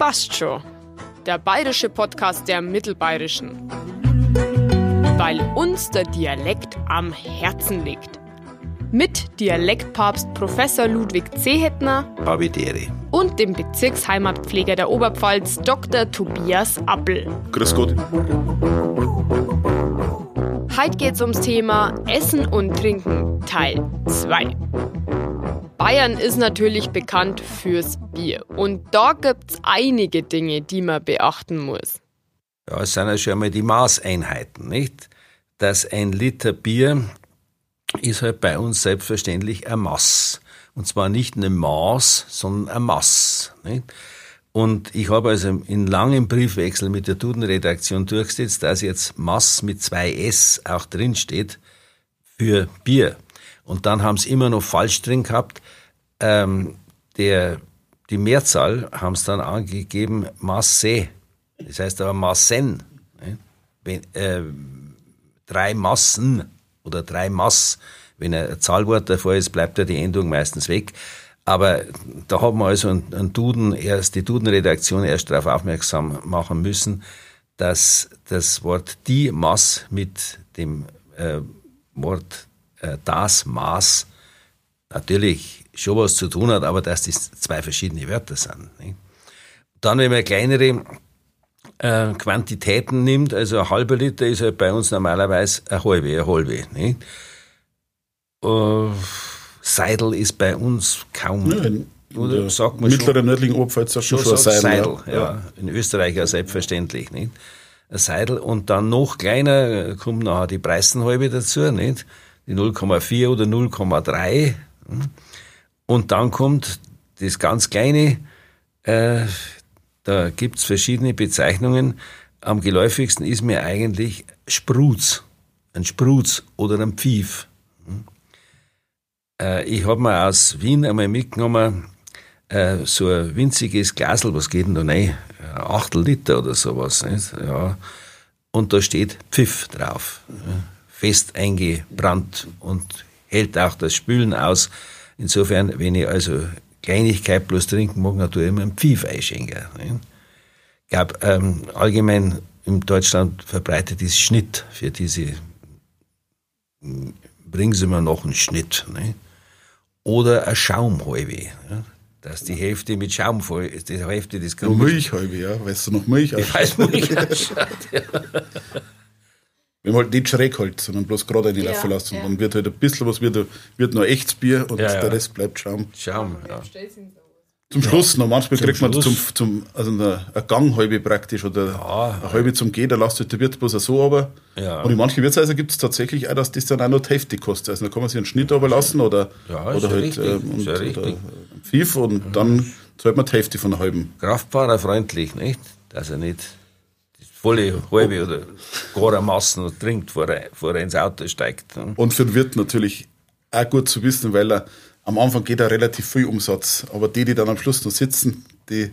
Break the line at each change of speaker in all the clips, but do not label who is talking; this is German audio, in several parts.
passt schon. Der bayerische Podcast der Mittelbayerischen. Weil uns der Dialekt am Herzen liegt. Mit Dialektpapst Professor Ludwig Zehetner
Babidere.
und dem Bezirksheimatpfleger der Oberpfalz Dr. Tobias Appel.
Grüß Gott.
Heute geht's ums Thema Essen und Trinken Teil 2. Bayern ist natürlich bekannt fürs Bier und da gibt's einige Dinge, die man beachten muss.
Ja, es sind ja schon einmal die Maßeinheiten, nicht? Dass ein Liter Bier ist halt bei uns selbstverständlich ein Maß. Und zwar nicht ein Maß, sondern ein Maß. Nicht? Und ich habe also in langem Briefwechsel mit der Duden-Redaktion durchgesetzt, dass jetzt Maß mit zwei S auch drinsteht für Bier. Und dann haben sie immer noch falsch drin gehabt. Ähm, der, die Mehrzahl haben sie dann angegeben Masse. Das heißt aber Massen. ne? Wenn, äh, drei Massen oder drei Mass. Wenn ein Zahlwort davor ist, bleibt ja die Endung meistens weg. Aber da haben wir also einen Duden, erst die Duden-Redaktion erst darauf aufmerksam machen müssen, dass das Wort die Mass mit dem äh, Wort das Maß natürlich schon was zu tun hat, aber dass das zwei verschiedene Wörter sind. Nicht? Dann, wenn man kleinere äh, Quantitäten nimmt, also ein halber Liter ist halt bei uns normalerweise eine halbe, eine halbe. Nicht? Äh, Seidel ist bei uns kaum,
Ja,
oder
der
sagt man
mittleren
schon,
nördlichen Oberpfalz
schon
schon Seidel.
Seidel, ja. In Österreich ja selbstverständlich, nicht? Ein Seidel und dann noch kleiner äh, kommt nachher die Preisenhalbe dazu, nicht? Die 0,4 oder 0,3. hm? Und dann kommt das ganz kleine, äh, da gibt's verschiedene Bezeichnungen. Am geläufigsten ist mir eigentlich Spruz. Ein Spruz oder ein Pfiff. Hm? Äh, ich habe mir aus Wien einmal mitgenommen, äh, so ein winziges Glasel, was geht denn da rein? Ein Achtel Liter oder sowas. Ja. Und da steht Pfiff drauf. Ja. Fest eingebrannt und hält auch das Spülen aus. Insofern, wenn ich also Kleinigkeit bloß trinken mag, dann tue ich immer einen Pfiff einschenken. Ich glaube, ähm, allgemein in Deutschland verbreitet ist Schnitt für diese, bringen Sie mir noch einen Schnitt. Ne? Oder eine Schaumhalbe. Ja? Dass die Hälfte mit Schaum voll ist, die Hälfte des
Nur Milchhalbe, ja. Weißt du noch Milch?
Ich weiß, ausschaut. Ja.
Wenn man halt nicht schräg halt, sondern bloß gerade reinlaufen
Ja,
lassen.
ja.
Dann wird halt ein bisschen was, wird, wird noch echtes Bier und
Ja, ja.
der Rest bleibt Schaum.
Schaum, ja.
Zum Schluss noch, manchmal
Zum
kriegt man zum,
Schluss.
zum, also eine, eine Ganghalbe praktisch oder eine halbe zum Gehen, da lasst halt der Wirt bloß so aber.
Ja.
Und in manchen Wirtshäusern gibt es tatsächlich auch, dass das dann auch noch die Hälfte kostet. Also da kann man sich einen Schnitt aber lassen oder,
Ja,
oder
ja
halt ähm,
ja
und, oder ein Pfiff und dann zahlt man die Hälfte von der halben.
Kraftfahrer freundlich, nicht? Dass er nicht volle halbe oder gar eine Massen noch trinkt, bevor er, bevor er ins Auto steigt. ne?
Und für den Wirt natürlich auch gut zu wissen, weil er am Anfang geht er relativ viel Umsatz. Aber die, die dann am Schluss noch sitzen, die,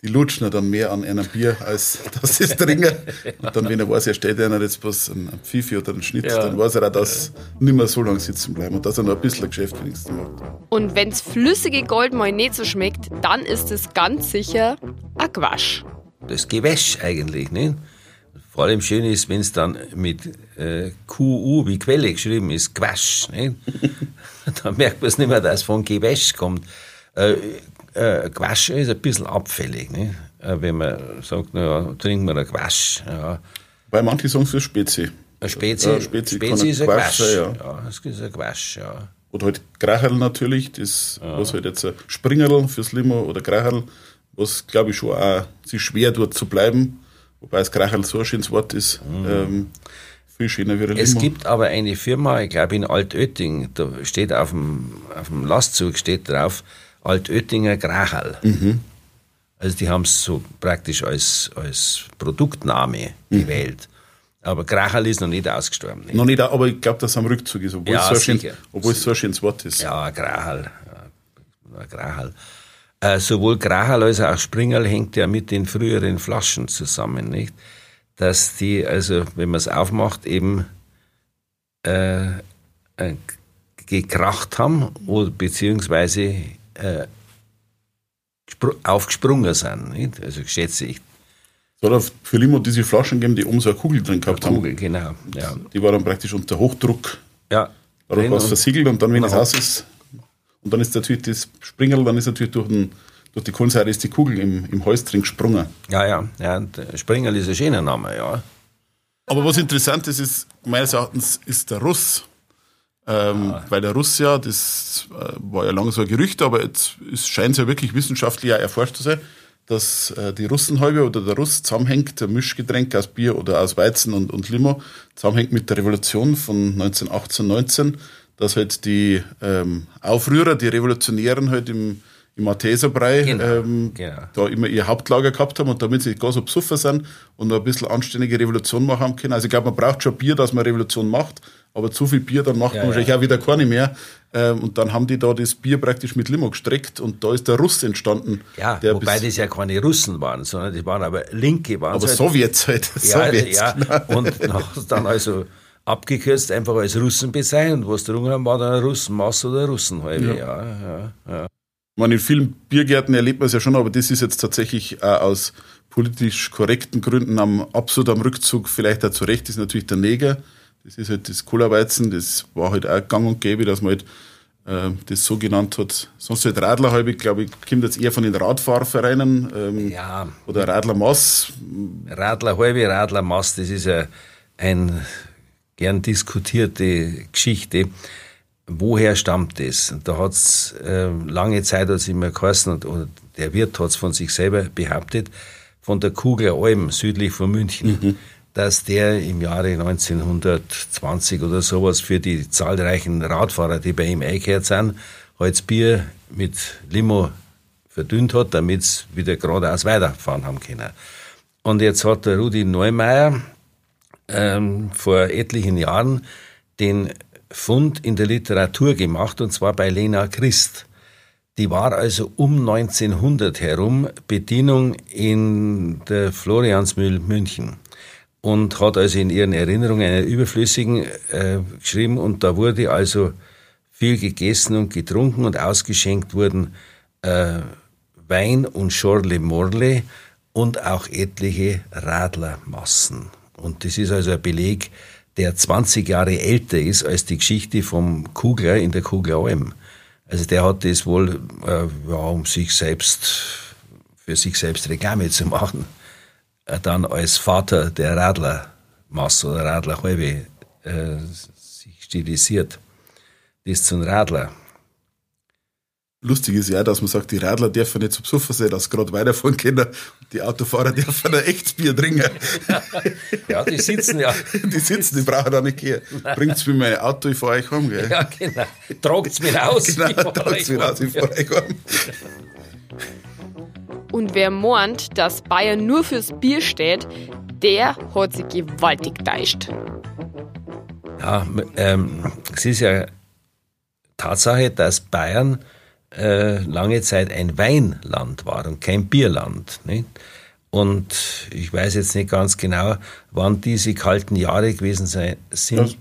die lutschen dann mehr an einem Bier, als dass sie es trinken. Und dann, wenn er weiß, er steht einer jetzt was, ein Pfiffi oder einen Schnitt,
Ja.
dann weiß er auch, dass nicht mehr so lange sitzen bleiben und dass er noch ein bisschen Geschäft wenigstens macht.
Und wenn's flüssige Gold mal nicht so schmeckt, dann ist es ganz sicher ein Quasch.
Das Gewäsch eigentlich, nicht? Vor allem schön ist, wenn es dann mit äh, QU wie Quelle geschrieben ist, Quasch. Nicht? dann merkt man es nicht mehr, dass es von Gewäsch kommt. Äh, äh, Quasch ist ein bisschen abfällig, nicht? Äh, wenn man sagt, naja, trinken wir ein Quasch. Ja.
Weil manche sagen für Spezi.
Ein Spezi,
Ja, Spezi
Spezi ist ein
Quasch sein,
ja. das ist ein Quasch, ja.
Oder halt Gracherl natürlich, das, was halt jetzt ein Springerl fürs Limo oder Gracherl, was glaube ich schon auch sich schwer dort zu bleiben. Wobei das Gracherl so ein schönes Wort ist. Ähm, viel schöner wie
Es gibt aber eine Firma, ich glaube in Altötting, da steht auf dem, auf dem Lastzug steht drauf, Altöttinger Gracherl. Also die haben es so praktisch als, als Produktname gewählt. Aber Gracherl ist noch nicht ausgestorben. Nicht?
Noch nicht, aber ich glaube, dass es am Rückzug ist, obwohl,
Ja,
es, so schön, obwohl es so ein schönes Wort ist.
Ja, Gracherl. Ja, Gracherl. Äh, sowohl Gracherl als auch Springerl hängt ja mit den früheren Flaschen zusammen, nicht? Dass die, also wenn man es aufmacht, eben äh, äh, gekracht haben oder beziehungsweise äh, aufgesprungen sind. Nicht? Also schätze ich.
Es hat für Limo diese Flaschen gegeben, die oben so eine Kugel drin gehabt
Kugel,
haben.
genau. Ja.
Die war dann praktisch unter Hochdruck
ja.
dadurch was
und-
versiegelt und dann, wenn es aus ist, und dann ist natürlich das Springerl, dann ist natürlich durch, den, durch die Kohlensäure ist die Kugel im, im Hals drin gesprungen.
ja, ja, ja. äh, Springerl ist ein schöner Name, ja.
Aber was interessant ist, ist meines Erachtens ist der Russ. Ähm, Weil der Russ ja, das äh, war ja lange so ein Gerücht, aber jetzt ist, scheint es ja wirklich wissenschaftlich erforscht zu sein, dass äh, die Russenhalbe oder der Russ zusammenhängt, der Mischgetränk aus Bier oder aus Weizen und, und Limo, zusammenhängt mit der Revolution von 1918, 19, dass halt die ähm, Aufrührer, die Revolutionären halt im, im Malteserbrei
Genau,
ähm,
genau.
da immer ihr Hauptlager gehabt haben und damit sie gar so besoffen sind und noch ein bisschen anständige Revolution machen können. Also ich glaube, man braucht schon Bier, dass man Revolution macht, aber zu viel Bier, dann macht
Ja,
man wahrscheinlich
ja.
auch wieder keine mehr. Ähm, und dann haben die da das Bier praktisch mit Limo gestreckt und da ist der Russ entstanden.
Ja, wobei das ja keine Russen waren, sondern die waren aber Linke. Waren
aber
halt.
Sowjets halt.
Ja,
Sowjets,
ja.
genau.
Und dann also abgekürzt einfach als Russen bezeichnet. Was drungen haben, war dann ein Russenmaß oder ein Russenhalbe. Ja. Ja, ja,
Ich meine, in vielen Biergärten erlebt man es ja schon, aber das ist jetzt tatsächlich auch aus politisch korrekten Gründen am, absolut am Rückzug, vielleicht auch zu Recht, ist natürlich der Neger. Das ist halt das Cola-Weizen, das war halt auch gang und gäbe, dass man halt äh, das so genannt hat. Sonst halt Radlerhalbe, glaube ich, kommt jetzt eher von den Radfahrvereinen ähm,
Ja.
oder Radlermaß.
Radler halbe, Radler Mast, das ist ja ein gern diskutierte Geschichte. Woher stammt das? Und Da hat's äh, lange Zeit hat's immer geheißen, und, und der Wirt hat's von sich selber behauptet, von der Kugler Alm südlich von München, dass der im Jahre 1920 oder sowas für die zahlreichen Radfahrer, die bei ihm eingekehrt sind, halt das Bier mit Limo verdünnt hat, damit sie wieder geradeaus weiterfahren haben können. Und jetzt hat der Rudi Neumeier ähm, vor etlichen Jahren den Fund in der Literatur gemacht, und zwar bei Lena Christ. Die war also um 1900 herum Bedienung in der Floriansmühl München und hat also in ihren Erinnerungen einen überflüssigen äh, geschrieben und da wurde also viel gegessen und getrunken und ausgeschenkt wurden äh, Wein und Schorle Morle und auch etliche Radlermassen. Und das ist also ein Beleg, der 20 Jahre älter ist als die Geschichte vom Kugler in der Kugleralm. Also der hat das wohl, äh, ja, um sich selbst, für sich selbst Reklame zu machen, äh, dann als Vater der Radlermasse oder Radlerhalbe äh, sich stilisiert. Das zum Radler.
Lustig ist ja, dass man sagt, die Radler dürfen nicht so besoffen sein, dass sie gerade weiterfahren können. Und die Autofahrer dürfen ein echtes Bier trinken.
Ja, die sitzen ja.
Die sitzen, die brauchen da nicht gehen. Bringt's mir mein Auto, ich fahre euch heim, gell?
Ja, genau. Tragt's mir aus.
Genau, tragt's mir aus, ich fahre euch heim.
Und wer meint, dass Bayern nur fürs Bier steht, der hat sich gewaltig täuscht.
Ja, ähm, es ist ja Tatsache, dass Bayern äh, lange Zeit ein Weinland war und kein Bierland. Nicht? Und ich weiß jetzt nicht ganz genau, wann diese kalten Jahre gewesen sein, sind.
Ja,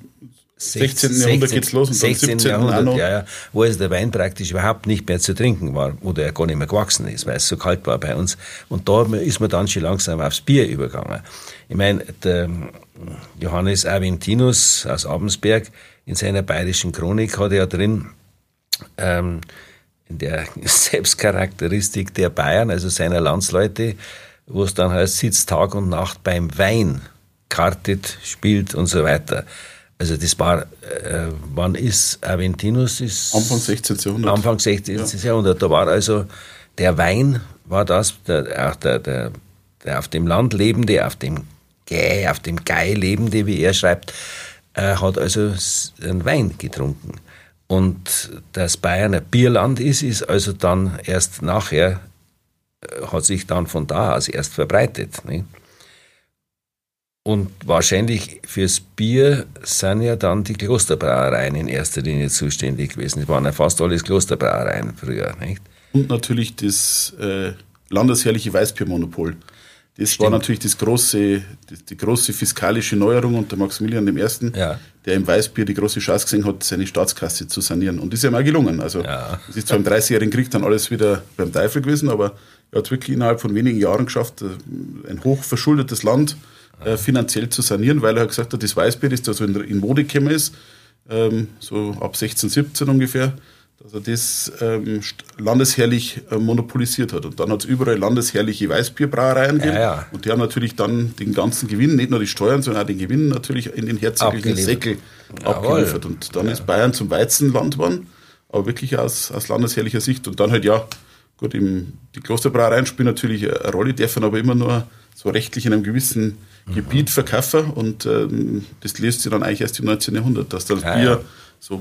16. Jahrhundert geht's los und dann
16.
17. auch
Jahrhundert, ja, ja, wo also der Wein praktisch überhaupt nicht mehr zu trinken war oder er gar nicht mehr gewachsen ist, weil es so kalt war bei uns. Und da ist man dann schon langsam aufs Bier übergegangen. Ich meine, der Johannes Aventinus aus Abensberg in seiner bayerischen Chronik hat ja drin, ähm, in der Selbstcharakteristik der Bayern, also seiner Landsleute, wo es dann heißt, sitzt Tag und Nacht beim Wein, kartet, spielt und so weiter. Also das war, äh, wann ist Aventinus? Ist
Anfang 16. Jahrhundert.
Anfang 16. Jahrhundert. Da war also der Wein, war das, der, der, der, der auf dem Land lebende, auf dem Gäh, auf dem Gei lebende, wie er schreibt, äh, hat also einen Wein getrunken. Und dass Bayern ein Bierland ist, ist also dann erst nachher, äh, hat sich dann von da aus erst verbreitet. Nicht? Und wahrscheinlich fürs Bier sind ja dann die Klosterbrauereien in erster Linie zuständig gewesen. Es waren ja fast alles Klosterbrauereien früher, nicht?
Und natürlich das äh, landesherrliche Weißbiermonopol. Das Stimmt. war natürlich das große, die, große fiskalische Neuerung unter Maximilian I., ja. der im Weißbier die große Chance gesehen hat, seine Staatskasse zu sanieren. Und das ist ja mal gelungen. Also ja. es ist zwar im Dreißigjährigen Krieg dann alles wieder beim Teufel gewesen, aber er hat wirklich innerhalb von wenigen Jahren geschafft, äh, ein hochverschuldetes Land äh, finanziell zu sanieren, weil er gesagt hat, das Weißbier, das da so in, in Mode gekommen ist, ähm, so ab 16, 17 ungefähr, dass er das ähm, landesherrlich äh, monopolisiert hat. Und dann hat es überall landesherrliche Weißbierbrauereien gegeben. Ja, ja. Und die haben natürlich dann den ganzen Gewinn, nicht nur die Steuern, sondern auch den Gewinn natürlich in den herzoglichen Säckel abgeliefert. Und dann ja. ist Bayern zum Weizenland geworden, aber wirklich aus, aus landesherrlicher Sicht. Und dann halt, ja, gut, im, die Klosterbrauereien spielen natürlich eine Rolle, dürfen aber immer nur so rechtlich in einem gewissen mhm. Gebiet verkaufen. Und ähm, das löst sich dann eigentlich erst im 19. Jahrhundert, dass das Bier so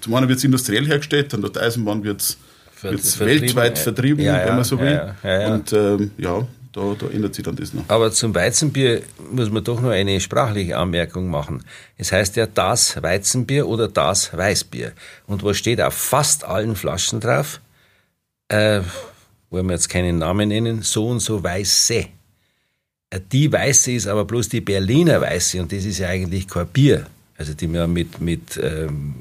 zum einen wird es industriell hergestellt, dann durch die Eisenbahn wird es weltweit vertrieben, ja, ja, wenn man so will. Ja, Und ähm, ja, da, da, ändert sich dann das noch.
Aber zum Weizenbier muss man doch noch eine sprachliche Anmerkung machen. Es heißt ja das Weizenbier oder das Weißbier. Und was steht auf fast allen Flaschen drauf? Äh, wollen wir jetzt keinen Namen nennen, so und so Weiße. Äh, die Weiße ist aber bloß die Berliner Weiße und das ist ja eigentlich kein Bier. Also die man mit, mit ähm,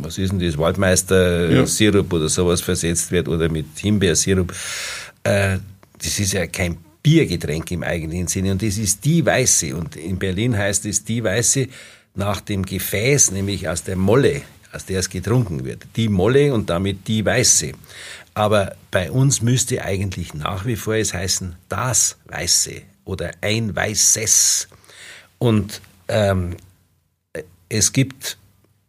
was ist denn das, Waldmeister-Sirup ja. oder sowas versetzt wird oder mit Himbeersirup. Äh, das ist ja kein Biergetränk im eigentlichen Sinne und das ist die Weiße. Und in Berlin heißt es die Weiße nach dem Gefäß, nämlich aus der Molle, aus der es getrunken wird. Die Molle und damit die Weiße. Aber bei uns müsste eigentlich nach wie vor es heißen das Weiße oder ein Weißes. Und ähm, es gibt,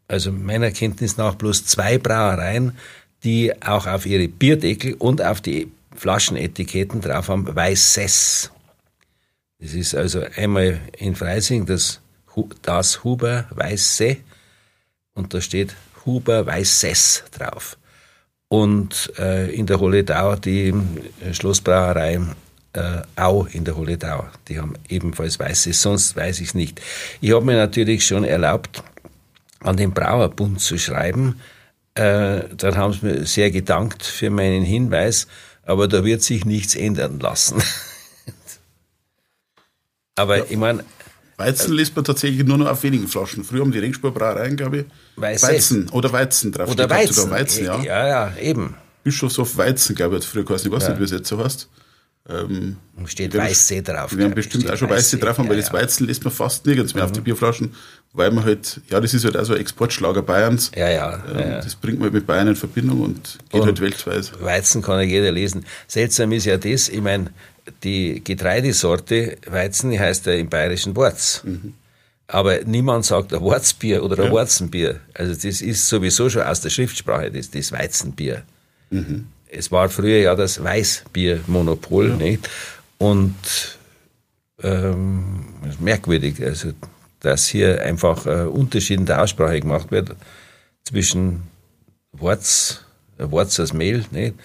also meiner Kenntnis nach, bloß zwei Brauereien, die auch auf ihre Bierdeckel und auf die Flaschenetiketten drauf haben, Weißes. Das ist also einmal in Freising das, das Huber Weiße und da steht Huber Weißes drauf. Und äh, in der Holledau die Schlossbrauerei äh, Au in der Holledau. Die haben ebenfalls Weißes, sonst weiß ich es nicht. Ich habe mir natürlich schon erlaubt, an den Brauerbund zu schreiben. Äh, dann haben sie mir sehr gedankt für meinen Hinweis, aber da wird sich nichts ändern lassen. aber ja. ich meine,
Weizen lässt man tatsächlich nur noch auf wenigen Flaschen. Früher haben die Ringspurbrauereien, glaube ich, Weiße. Weizen oder Weizen drauf.
Oder Weizen. Weizen ja. ja, ja, eben.
Bischofshof Weizen, glaube ich, hat früher geheißen. Ich weiß ja. nicht, wie es jetzt so heißt.
Ähm, steht Weißsee drauf.
Wir haben bestimmt auch schon Weißsee drauf, weil ja, das Weizen lässt man fast nirgends mehr mhm. auf die Bierflaschen, weil man halt, ja, das ist halt auch so ein Exportschlager Bayerns.
Ja, ja, ähm,
ja. Das bringt man halt mit Bayern in Verbindung und geht und halt weltweit.
Weizen kann ja jeder lesen. Seltsam ist ja das, ich meine, die Getreidesorte Weizen die heißt ja im bayerischen Worts. Mhm. Aber niemand sagt ein Wurzbier oder ein ja. Wurzenbier. Also das ist sowieso schon aus der Schriftsprache, das, das Weizenbier. Mhm es war früher ja das Weißbiermonopol, ja. nicht? Und ähm, merkwürdig, also dass hier einfach äh, Unterschied in der Aussprache gemacht wird zwischen Worts, ein Worts als Mehl, nicht?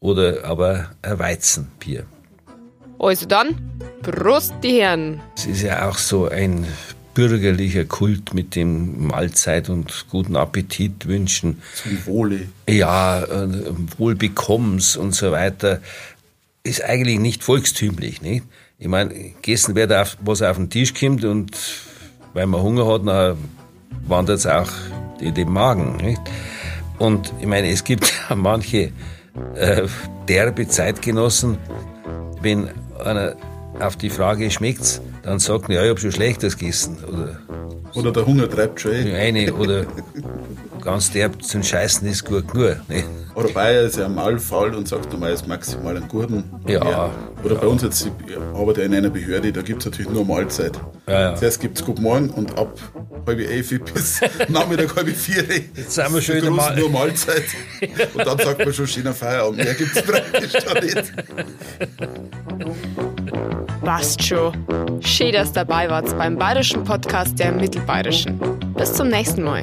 Oder aber ein Weizenbier.
Also dann, Prost die Herren!
Es ist ja auch so ein bürgerlicher Kult mit dem Mahlzeit und guten Appetit wünschen.
Zum Wohle.
Ja, äh, Wohlbekommens und so weiter. Ist eigentlich nicht volkstümlich, nicht? Ich meine, gegessen wird, auf, was auf den Tisch kommt und weil man Hunger hat, dann wandert es auch in den Magen, nicht? Und ich meine, es gibt manche äh, derbe Zeitgenossen, wenn einer auf die Frage schmeckt's, dann sagt ja, ich habe schon Schlechtes gegessen. Oder,
oder der Hunger treibt schon
eh. Eine, oder ganz derb zum Scheißen ist gut genug. Ne?
Oder Bayer ist ja mal faul und sagt, du meinst maximal einen Gurten.
Ja. Mehr.
Oder ja. bei uns jetzt, ich arbeite in einer Behörde, da gibt es natürlich nur Mahlzeit. Ja, ja. Zuerst gibt es Guten Morgen und ab halb elf bis Nachmittag halb vier.
Jetzt sind wir schon mal.
nur Mahlzeit. Und dann sagt man schon schöner Feierabend. Mehr gibt es praktisch da nicht.
Passt schon. Schön, dass dabei wart beim bayerischen Podcast der Mittelbayerischen. Bis zum nächsten Mal.